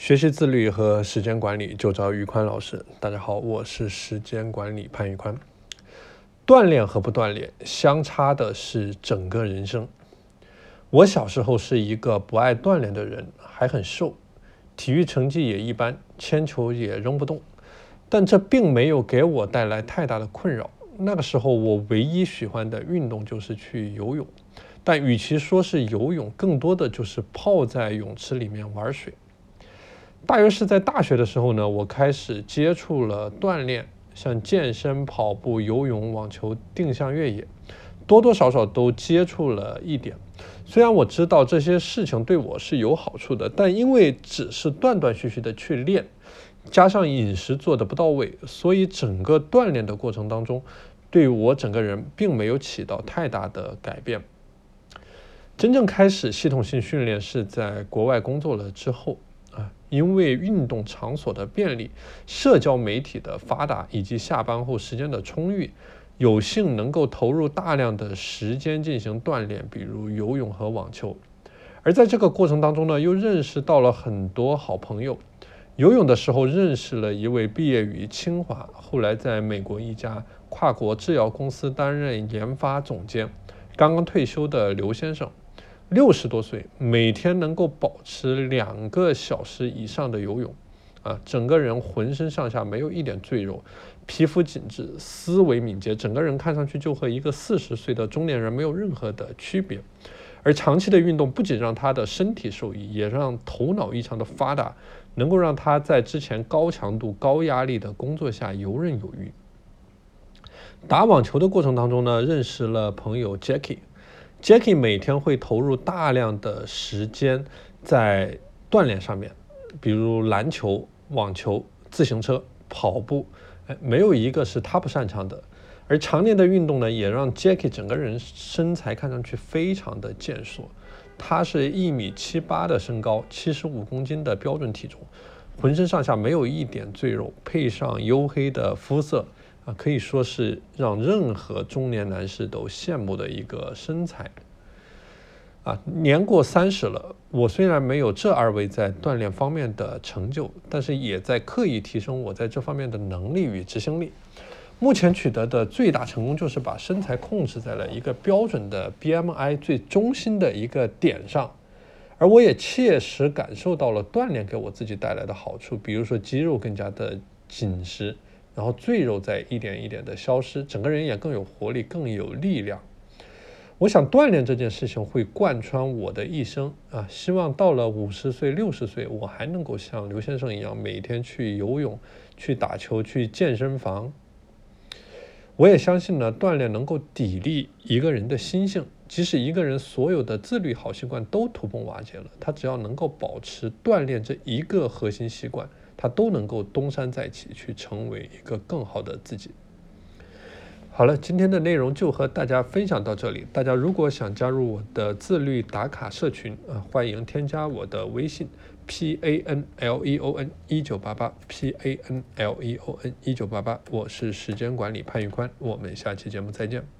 学习自律和时间管理就找宇宽老师。大家好，我是时间管理潘宇宽。锻炼和不锻炼相差的是整个人生。我小时候是一个不爱锻炼的人，还很瘦，体育成绩也一般，铅球也扔不动。但这并没有给我带来太大的困扰。那个时候，我唯一喜欢的运动就是去游泳。但与其说是游泳，更多的就是泡在泳池里面玩水。大约是在大学的时候呢，我开始接触了锻炼，像健身、跑步、游泳、网球、定向越野，多多少少都接触了一点。虽然我知道这些事情对我是有好处的，但因为只是断断续续的去练，加上饮食做的不到位，所以整个锻炼的过程当中，对我整个人并没有起到太大的改变。真正开始系统性训练是在国外工作了之后。因为运动场所的便利、社交媒体的发达以及下班后时间的充裕，有幸能够投入大量的时间进行锻炼，比如游泳和网球。而在这个过程当中呢，又认识到了很多好朋友。游泳的时候认识了一位毕业于清华，后来在美国一家跨国制药公司担任研发总监，刚刚退休的刘先生。六十多岁，每天能够保持两个小时以上的游泳，啊，整个人浑身上下没有一点赘肉，皮肤紧致，思维敏捷，整个人看上去就和一个四十岁的中年人没有任何的区别。而长期的运动不仅让他的身体受益，也让头脑异常的发达，能够让他在之前高强度、高压力的工作下游刃有余。打网球的过程当中呢，认识了朋友 Jackie。Jackie 每天会投入大量的时间在锻炼上面，比如篮球、网球、自行车、跑步，哎，没有一个是他不擅长的。而常年的运动呢，也让 Jackie 整个人身材看上去非常的健硕。他是一米七八的身高，七十五公斤的标准体重，浑身上下没有一点赘肉，配上黝黑的肤色。可以说是让任何中年男士都羡慕的一个身材。啊，年过三十了，我虽然没有这二位在锻炼方面的成就，但是也在刻意提升我在这方面的能力与执行力。目前取得的最大成功就是把身材控制在了一个标准的 BMI 最中心的一个点上，而我也切实感受到了锻炼给我自己带来的好处，比如说肌肉更加的紧实。然后赘肉在一点一点的消失，整个人也更有活力，更有力量。我想锻炼这件事情会贯穿我的一生啊！希望到了五十岁、六十岁，我还能够像刘先生一样，每天去游泳、去打球、去健身房。我也相信呢，锻炼能够砥砺一个人的心性。即使一个人所有的自律好习惯都土崩瓦解了，他只要能够保持锻炼这一个核心习惯。他都能够东山再起，去成为一个更好的自己。好了，今天的内容就和大家分享到这里。大家如果想加入我的自律打卡社群啊，欢迎添加我的微信 p a n l e o n 一九八八 p a n l e o n 一九八八，我是时间管理潘玉宽，我们下期节目再见。